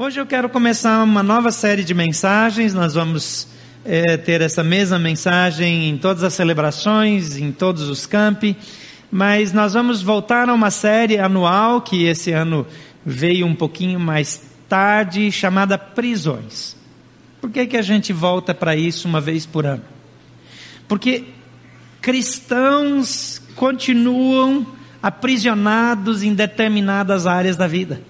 Hoje eu quero começar uma nova série de mensagens. Nós vamos é, ter essa mesma mensagem em todas as celebrações, em todos os campi, mas nós vamos voltar a uma série anual que esse ano veio um pouquinho mais tarde, chamada Prisões. Por que, que a gente volta para isso uma vez por ano? Porque cristãos continuam aprisionados em determinadas áreas da vida.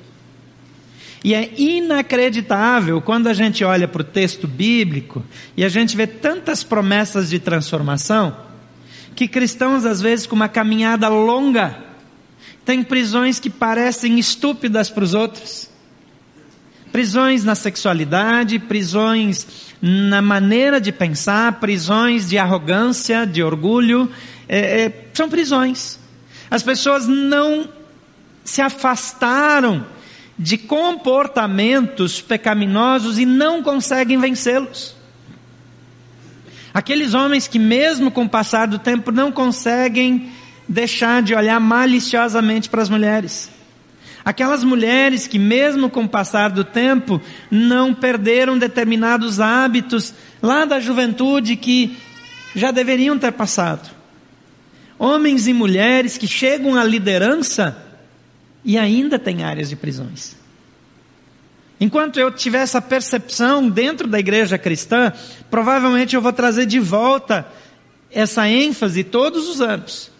E é inacreditável quando a gente olha para o texto bíblico e a gente vê tantas promessas de transformação, que cristãos, às vezes, com uma caminhada longa, têm prisões que parecem estúpidas para os outros. Prisões na sexualidade, prisões na maneira de pensar, prisões de arrogância, de orgulho, é, é, são prisões. As pessoas não se afastaram de comportamentos pecaminosos e não conseguem vencê-los. Aqueles homens que, mesmo com o passar do tempo, não conseguem deixar de olhar maliciosamente para as mulheres. Aquelas mulheres que, mesmo com o passar do tempo, não perderam determinados hábitos lá da juventude que já deveriam ter passado. Homens e mulheres que chegam à liderança e ainda tem áreas de prisões. Enquanto eu tiver essa percepção dentro da igreja cristã, provavelmente eu vou trazer de volta essa ênfase todos os anos.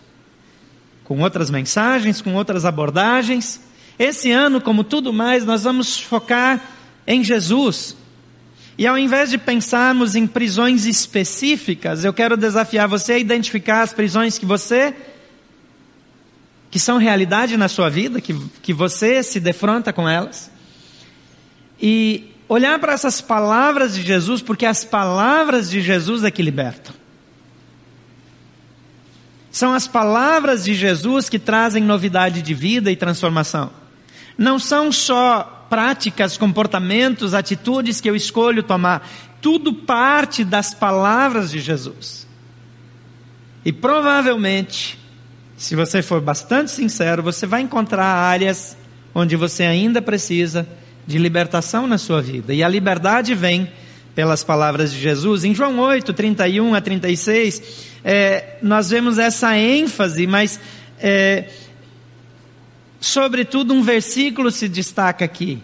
Com outras mensagens, com outras abordagens. Esse ano, como tudo mais, nós vamos focar em Jesus. E ao invés de pensarmos em prisões específicas, eu quero desafiar você a identificar as prisões que você que são realidade na sua vida, que, que você se defronta com elas. E olhar para essas palavras de Jesus, porque as palavras de Jesus é que libertam. São as palavras de Jesus que trazem novidade de vida e transformação. Não são só práticas, comportamentos, atitudes que eu escolho tomar. Tudo parte das palavras de Jesus. E provavelmente se você for bastante sincero, você vai encontrar áreas onde você ainda precisa de libertação na sua vida. E a liberdade vem pelas palavras de Jesus. Em João 8, 31 a 36, é, nós vemos essa ênfase, mas, é, sobretudo, um versículo se destaca aqui,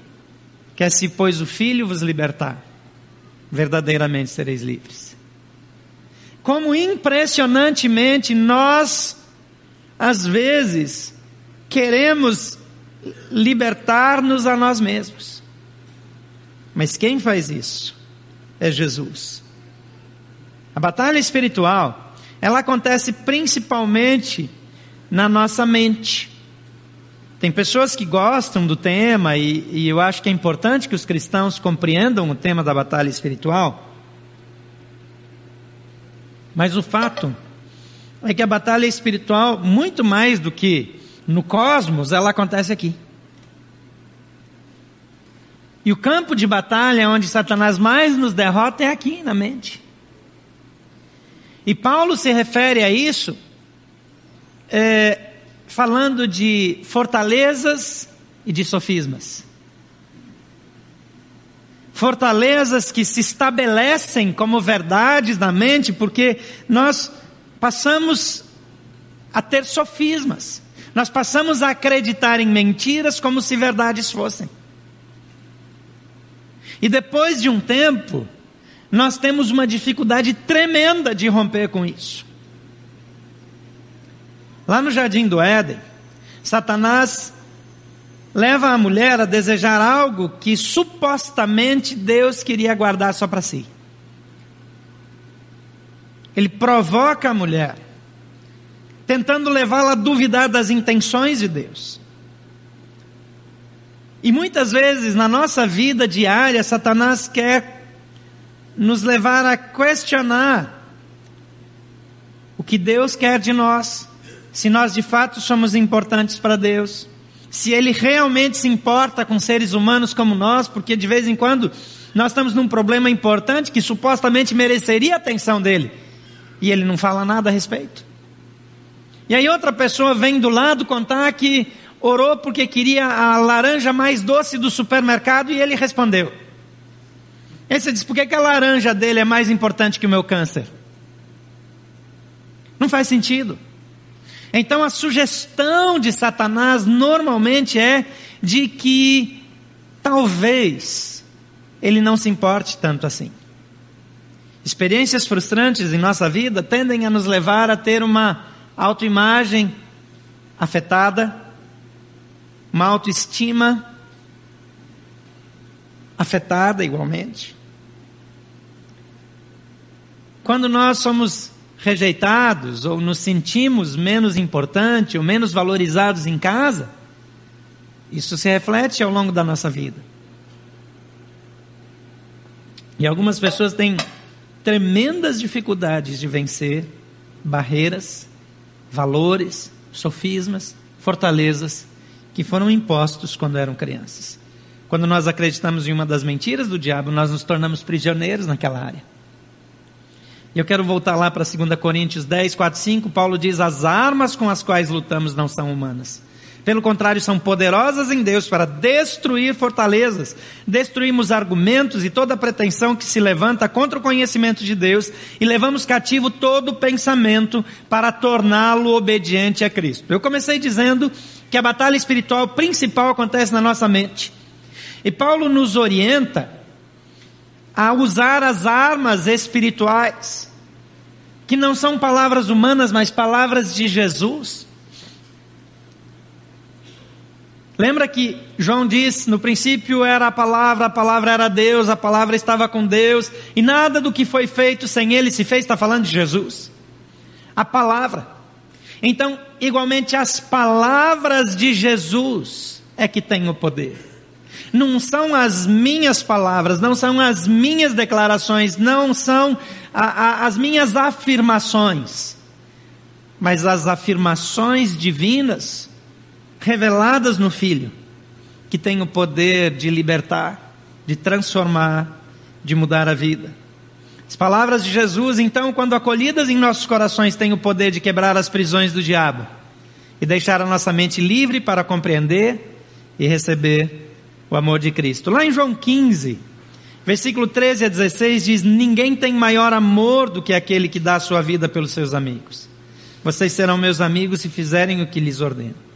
que é: Se, pois, o Filho vos libertar, verdadeiramente sereis livres. Como impressionantemente nós às vezes, queremos libertar-nos a nós mesmos. Mas quem faz isso? É Jesus. A batalha espiritual, ela acontece principalmente na nossa mente. Tem pessoas que gostam do tema e, e, eu acho que é importante que os cristãos compreendam o tema da batalha espiritual. Mas o fato é que a batalha espiritual, muito mais do que no cosmos, ela acontece aqui. E o campo de batalha onde Satanás mais nos derrota é aqui na mente. E Paulo se refere a isso é, falando de fortalezas e de sofismas. Fortalezas que se estabelecem como verdades na mente, porque nós passamos a ter sofismas. Nós passamos a acreditar em mentiras como se verdades fossem. E depois de um tempo, nós temos uma dificuldade tremenda de romper com isso. Lá no jardim do Éden, Satanás leva a mulher a desejar algo que supostamente Deus queria guardar só para si. Ele provoca a mulher, tentando levá-la a duvidar das intenções de Deus. E muitas vezes na nossa vida diária, Satanás quer nos levar a questionar o que Deus quer de nós, se nós de fato somos importantes para Deus, se Ele realmente se importa com seres humanos como nós, porque de vez em quando nós estamos num problema importante que supostamente mereceria a atenção dele e ele não fala nada a respeito. E aí outra pessoa vem do lado contar que orou porque queria a laranja mais doce do supermercado e ele respondeu. Aí você diz, por que, que a laranja dele é mais importante que o meu câncer? Não faz sentido. Então a sugestão de Satanás normalmente é de que talvez ele não se importe tanto assim. Experiências frustrantes em nossa vida tendem a nos levar a ter uma autoimagem afetada, uma autoestima afetada igualmente. Quando nós somos rejeitados ou nos sentimos menos importantes ou menos valorizados em casa, isso se reflete ao longo da nossa vida. E algumas pessoas têm tremendas dificuldades de vencer barreiras, valores, sofismas, fortalezas que foram impostos quando eram crianças. Quando nós acreditamos em uma das mentiras do diabo, nós nos tornamos prisioneiros naquela área. E eu quero voltar lá para 2 Coríntios 10, 4, 5. Paulo diz: As armas com as quais lutamos não são humanas. Pelo contrário, são poderosas em Deus para destruir fortalezas. Destruímos argumentos e toda pretensão que se levanta contra o conhecimento de Deus e levamos cativo todo pensamento para torná-lo obediente a Cristo. Eu comecei dizendo que a batalha espiritual principal acontece na nossa mente. E Paulo nos orienta a usar as armas espirituais, que não são palavras humanas, mas palavras de Jesus. Lembra que João diz, no princípio era a palavra, a palavra era Deus, a palavra estava com Deus, e nada do que foi feito sem ele se fez, está falando de Jesus. A palavra. Então, igualmente, as palavras de Jesus é que têm o poder não são as minhas palavras, não são as minhas declarações, não são a, a, as minhas afirmações, mas as afirmações divinas reveladas no Filho, que tem o poder de libertar, de transformar, de mudar a vida. As palavras de Jesus, então, quando acolhidas em nossos corações, têm o poder de quebrar as prisões do diabo e deixar a nossa mente livre para compreender e receber o amor de Cristo. Lá em João 15, versículo 13 a 16 diz: Ninguém tem maior amor do que aquele que dá a sua vida pelos seus amigos. Vocês serão meus amigos se fizerem o que lhes ordeno.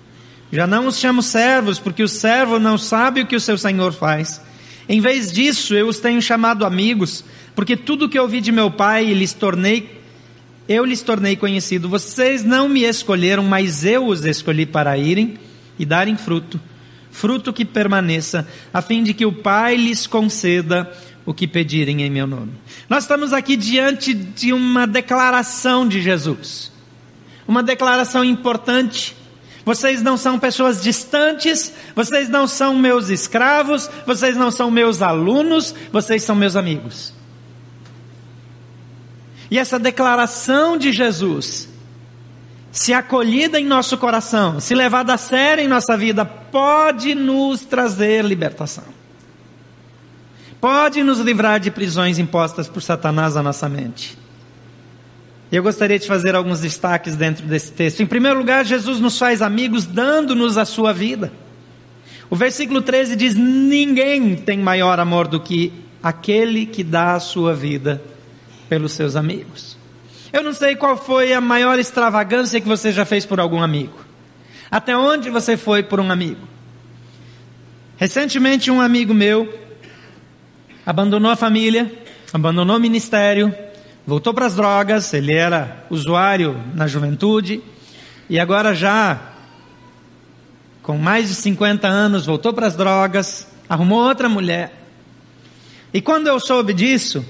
Já não os chamo servos, porque o servo não sabe o que o seu senhor faz. Em vez disso, eu os tenho chamado amigos, porque tudo que ouvi de meu pai lhes tornei, eu lhes tornei conhecido. Vocês não me escolheram, mas eu os escolhi para irem e darem fruto fruto que permaneça, a fim de que o Pai lhes conceda o que pedirem em meu nome. Nós estamos aqui diante de uma declaração de Jesus. Uma declaração importante. Vocês não são pessoas distantes, vocês não são meus escravos, vocês não são meus alunos, vocês são meus amigos. E essa declaração de Jesus se acolhida em nosso coração, se levada a sério em nossa vida, pode nos trazer libertação. Pode nos livrar de prisões impostas por Satanás à nossa mente. Eu gostaria de fazer alguns destaques dentro desse texto. Em primeiro lugar, Jesus nos faz amigos dando-nos a sua vida. O versículo 13 diz: Ninguém tem maior amor do que aquele que dá a sua vida pelos seus amigos. Eu não sei qual foi a maior extravagância que você já fez por algum amigo. Até onde você foi por um amigo? Recentemente, um amigo meu abandonou a família, abandonou o ministério, voltou para as drogas. Ele era usuário na juventude e agora já com mais de 50 anos voltou para as drogas, arrumou outra mulher. E quando eu soube disso,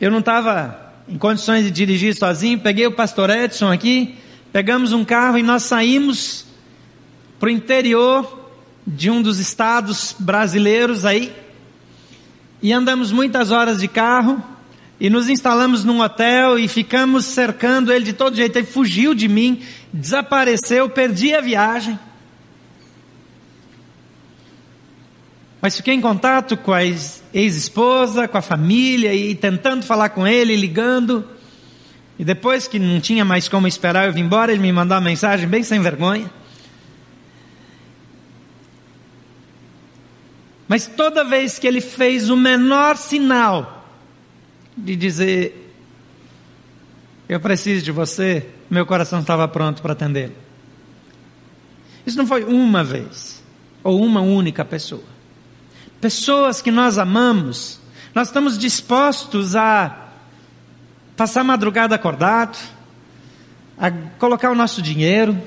eu não estava em condições de dirigir sozinho, peguei o pastor Edson aqui, pegamos um carro e nós saímos para o interior de um dos estados brasileiros aí, e andamos muitas horas de carro, e nos instalamos num hotel e ficamos cercando ele de todo jeito. Ele fugiu de mim, desapareceu, perdi a viagem. Mas fiquei em contato com a ex-esposa, com a família e tentando falar com ele, ligando. E depois que não tinha mais como esperar eu vim embora, ele me mandou uma mensagem bem sem vergonha. Mas toda vez que ele fez o menor sinal de dizer: Eu preciso de você, meu coração estava pronto para atendê-lo. Isso não foi uma vez, ou uma única pessoa. Pessoas que nós amamos, nós estamos dispostos a passar a madrugada acordado, a colocar o nosso dinheiro,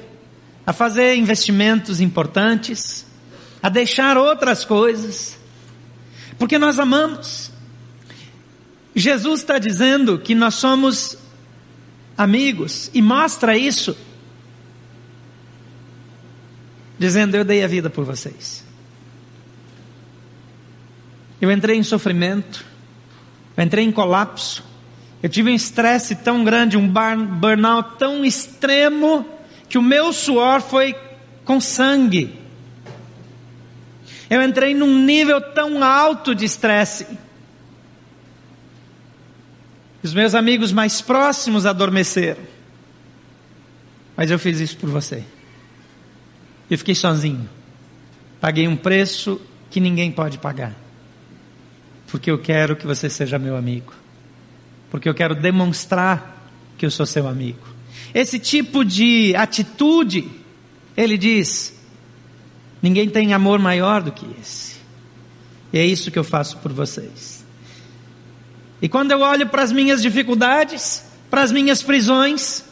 a fazer investimentos importantes, a deixar outras coisas, porque nós amamos. Jesus está dizendo que nós somos amigos e mostra isso, dizendo: Eu dei a vida por vocês. Eu entrei em sofrimento, eu entrei em colapso, eu tive um estresse tão grande, um burnout tão extremo, que o meu suor foi com sangue. Eu entrei num nível tão alto de estresse. Os meus amigos mais próximos adormeceram. Mas eu fiz isso por você. Eu fiquei sozinho. Paguei um preço que ninguém pode pagar. Porque eu quero que você seja meu amigo porque eu quero demonstrar que eu sou seu amigo. Esse tipo de atitude, ele diz, ninguém tem amor maior do que esse. E é isso que eu faço por vocês. E quando eu olho para as minhas dificuldades, para as minhas prisões,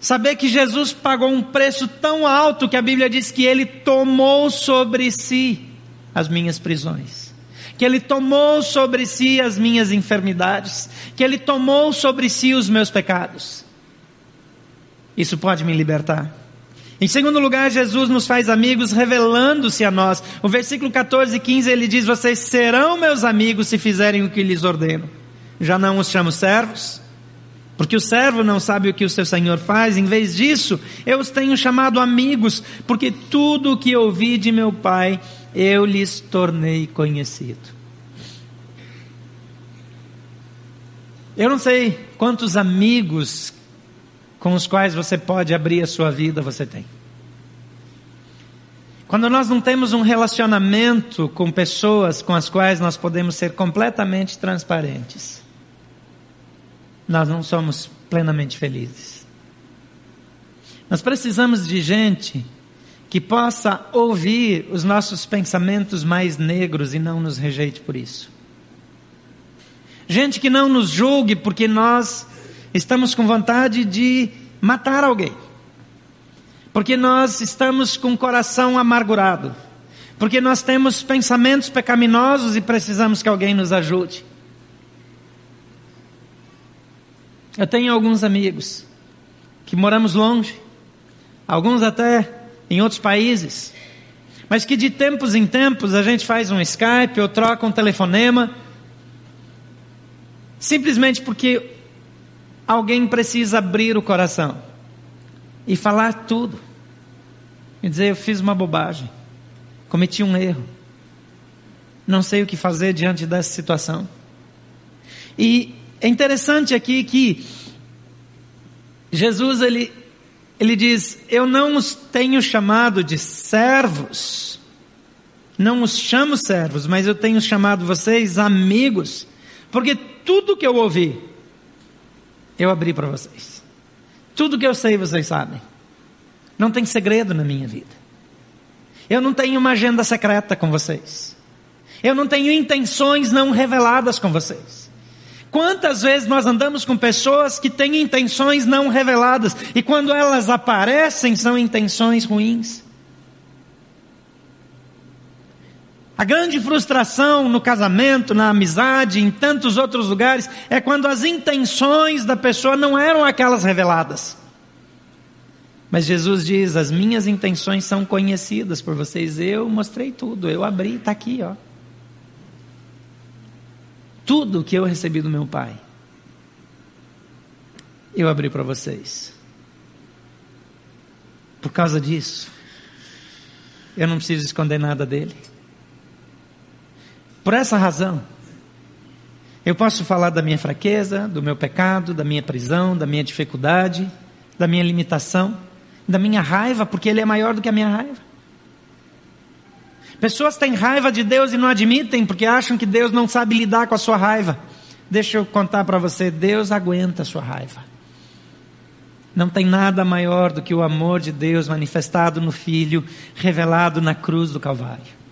saber que Jesus pagou um preço tão alto que a Bíblia diz que ele tomou sobre si as minhas prisões que Ele tomou sobre si as minhas enfermidades, que Ele tomou sobre si os meus pecados. Isso pode me libertar. Em segundo lugar, Jesus nos faz amigos revelando-se a nós. O versículo 14 e 15 ele diz: Vocês serão meus amigos se fizerem o que lhes ordeno. Já não os chamo servos, porque o servo não sabe o que o seu senhor faz. Em vez disso, eu os tenho chamado amigos, porque tudo o que ouvi de meu Pai eu lhes tornei conhecido. Eu não sei quantos amigos com os quais você pode abrir a sua vida você tem. Quando nós não temos um relacionamento com pessoas com as quais nós podemos ser completamente transparentes, nós não somos plenamente felizes. Nós precisamos de gente que possa ouvir os nossos pensamentos mais negros e não nos rejeite por isso. Gente que não nos julgue porque nós estamos com vontade de matar alguém. Porque nós estamos com o coração amargurado. Porque nós temos pensamentos pecaminosos e precisamos que alguém nos ajude. Eu tenho alguns amigos que moramos longe, alguns até em outros países, mas que de tempos em tempos a gente faz um Skype ou troca um telefonema, simplesmente porque alguém precisa abrir o coração e falar tudo, e dizer: Eu fiz uma bobagem, cometi um erro, não sei o que fazer diante dessa situação. E é interessante aqui que Jesus ele ele diz: Eu não os tenho chamado de servos, não os chamo servos, mas eu tenho chamado vocês amigos, porque tudo que eu ouvi, eu abri para vocês. Tudo que eu sei, vocês sabem. Não tem segredo na minha vida. Eu não tenho uma agenda secreta com vocês. Eu não tenho intenções não reveladas com vocês. Quantas vezes nós andamos com pessoas que têm intenções não reveladas e quando elas aparecem são intenções ruins? A grande frustração no casamento, na amizade, em tantos outros lugares, é quando as intenções da pessoa não eram aquelas reveladas. Mas Jesus diz: as minhas intenções são conhecidas por vocês. Eu mostrei tudo, eu abri, está aqui, ó tudo que eu recebi do meu Pai, eu abri para vocês. Por causa disso, eu não preciso esconder nada dele. Por essa razão, eu posso falar da minha fraqueza, do meu pecado, da minha prisão, da minha dificuldade, da minha limitação, da minha raiva, porque ele é maior do que a minha raiva. Pessoas têm raiva de Deus e não admitem porque acham que Deus não sabe lidar com a sua raiva. Deixa eu contar para você: Deus aguenta a sua raiva. Não tem nada maior do que o amor de Deus manifestado no Filho, revelado na cruz do Calvário.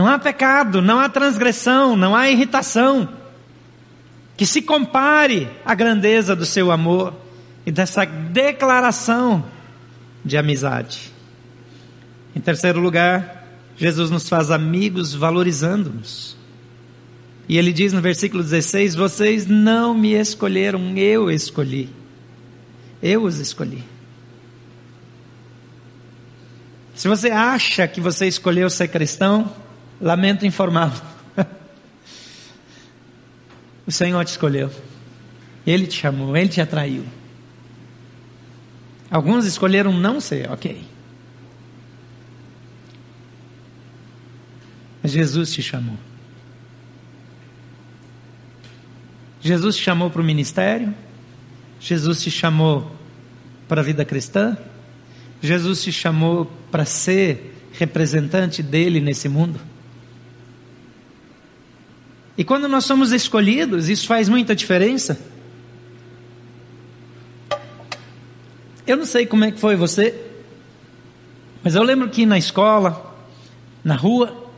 Não há pecado, não há transgressão, não há irritação que se compare à grandeza do seu amor e dessa declaração de amizade. Em terceiro lugar, Jesus nos faz amigos valorizando-nos. E ele diz no versículo 16: Vocês não me escolheram, eu escolhi. Eu os escolhi. Se você acha que você escolheu ser cristão, lamento informá-lo. o Senhor te escolheu. Ele te chamou, ele te atraiu. Alguns escolheram não ser, ok. Mas Jesus te chamou. Jesus te chamou para o ministério. Jesus te chamou para a vida cristã. Jesus te chamou para ser representante dele nesse mundo. E quando nós somos escolhidos, isso faz muita diferença. Eu não sei como é que foi você, mas eu lembro que na escola, na rua,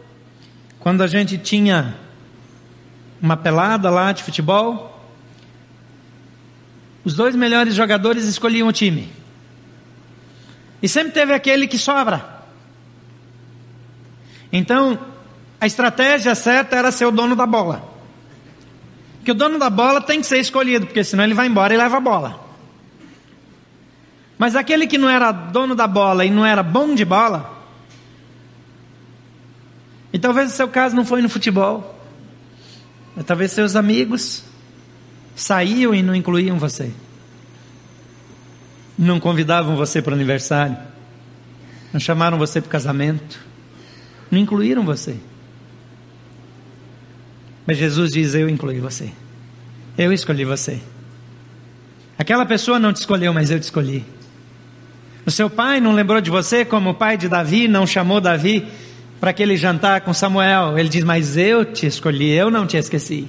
quando a gente tinha uma pelada lá de futebol, os dois melhores jogadores escolhiam o time. E sempre teve aquele que sobra. Então, a estratégia certa era ser o dono da bola. Porque o dono da bola tem que ser escolhido, porque senão ele vai embora e leva a bola. Mas aquele que não era dono da bola e não era bom de bola, e talvez o seu caso não foi no futebol, mas talvez seus amigos saíam e não incluíam você, não convidavam você para o aniversário, não chamaram você para o casamento, não incluíram você. Mas Jesus diz: Eu incluí você, eu escolhi você. Aquela pessoa não te escolheu, mas eu te escolhi. O seu pai não lembrou de você como o pai de Davi não chamou Davi para aquele jantar com Samuel. Ele diz: Mas eu te escolhi, eu não te esqueci.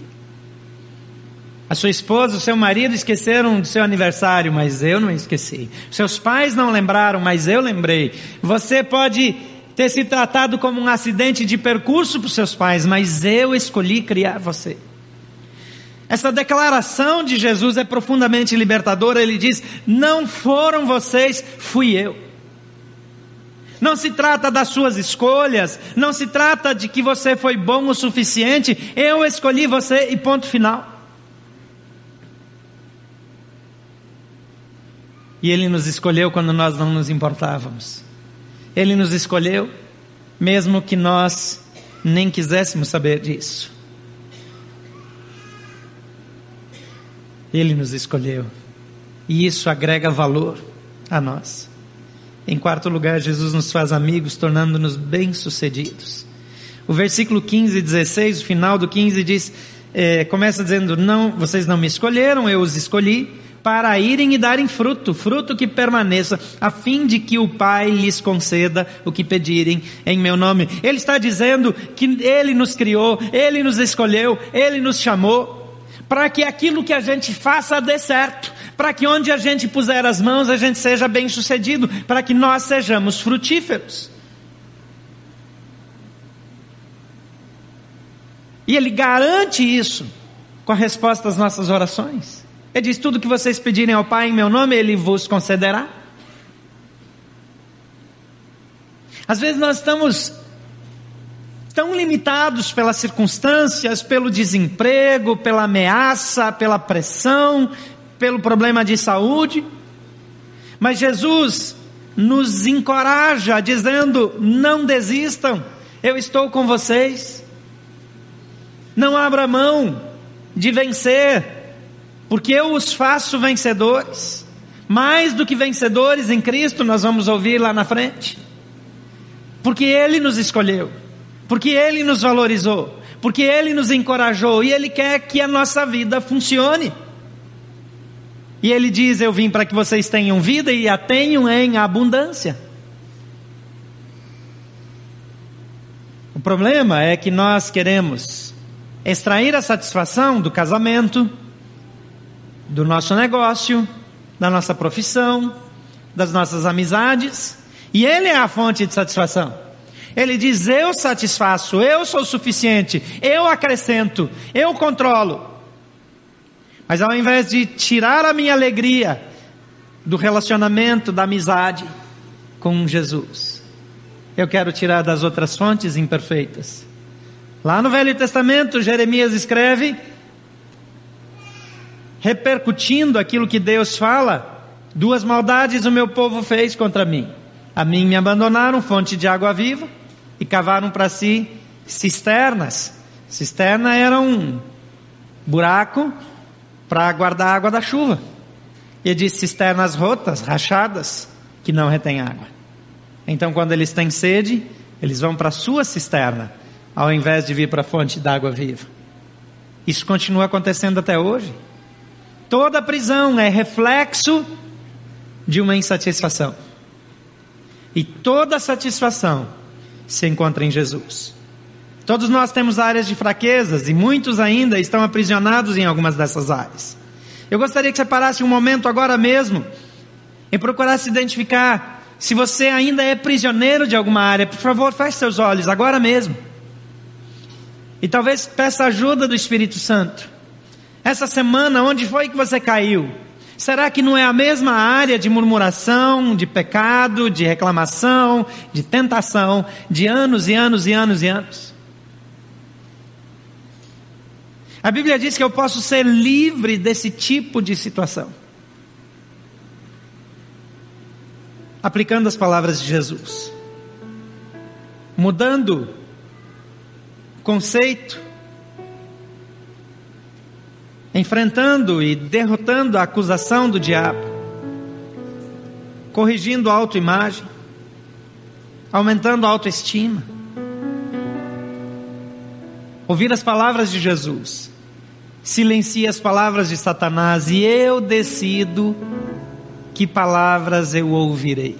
A sua esposa, o seu marido esqueceram do seu aniversário, mas eu não esqueci. Seus pais não lembraram, mas eu lembrei. Você pode ter se tratado como um acidente de percurso para os seus pais, mas eu escolhi criar você. Essa declaração de Jesus é profundamente libertadora. Ele diz: Não foram vocês, fui eu. Não se trata das suas escolhas, não se trata de que você foi bom o suficiente, eu escolhi você e ponto final. E Ele nos escolheu quando nós não nos importávamos. Ele nos escolheu, mesmo que nós nem quiséssemos saber disso. Ele nos escolheu. E isso agrega valor a nós. Em quarto lugar, Jesus nos faz amigos, tornando-nos bem-sucedidos. O versículo 15 e 16, o final do 15 diz, é, começa dizendo: Não, vocês não me escolheram, eu os escolhi para irem e darem fruto, fruto que permaneça, a fim de que o Pai lhes conceda o que pedirem em meu nome. Ele está dizendo que Ele nos criou, Ele nos escolheu, Ele nos chamou para que aquilo que a gente faça dê certo, para que onde a gente puser as mãos a gente seja bem sucedido, para que nós sejamos frutíferos. E Ele garante isso com a resposta às nossas orações. Ele diz: tudo que vocês pedirem ao Pai em meu nome, Ele vos concederá. Às vezes nós estamos tão limitados pelas circunstâncias, pelo desemprego, pela ameaça, pela pressão, pelo problema de saúde. Mas Jesus nos encoraja dizendo: não desistam, eu estou com vocês. Não abra mão de vencer, porque eu os faço vencedores. Mais do que vencedores em Cristo, nós vamos ouvir lá na frente. Porque Ele nos escolheu porque Ele nos valorizou, porque Ele nos encorajou e Ele quer que a nossa vida funcione. E Ele diz: Eu vim para que vocês tenham vida e a tenham em abundância. O problema é que nós queremos extrair a satisfação do casamento, do nosso negócio, da nossa profissão, das nossas amizades, e Ele é a fonte de satisfação. Ele diz: Eu satisfaço, eu sou suficiente, eu acrescento, eu controlo. Mas ao invés de tirar a minha alegria do relacionamento, da amizade com Jesus, eu quero tirar das outras fontes imperfeitas. Lá no Velho Testamento, Jeremias escreve, repercutindo aquilo que Deus fala: duas maldades o meu povo fez contra mim. A mim me abandonaram, fonte de água viva, e cavaram para si cisternas. Cisterna era um buraco para guardar a água da chuva. E diz cisternas rotas, rachadas, que não retêm água. Então, quando eles têm sede, eles vão para a sua cisterna, ao invés de vir para a fonte d'água viva. Isso continua acontecendo até hoje. Toda prisão é reflexo de uma insatisfação. E toda satisfação se encontra em Jesus. Todos nós temos áreas de fraquezas e muitos ainda estão aprisionados em algumas dessas áreas. Eu gostaria que você parasse um momento agora mesmo e procurasse identificar se você ainda é prisioneiro de alguma área. Por favor, feche seus olhos agora mesmo. E talvez peça ajuda do Espírito Santo. Essa semana, onde foi que você caiu? Será que não é a mesma área de murmuração, de pecado, de reclamação, de tentação, de anos e anos e anos e anos? A Bíblia diz que eu posso ser livre desse tipo de situação. Aplicando as palavras de Jesus. Mudando conceito, enfrentando e derrotando a acusação do diabo, corrigindo a autoimagem, aumentando a autoestima. Ouvir as palavras de Jesus, silencia as palavras de Satanás e eu decido que palavras eu ouvirei.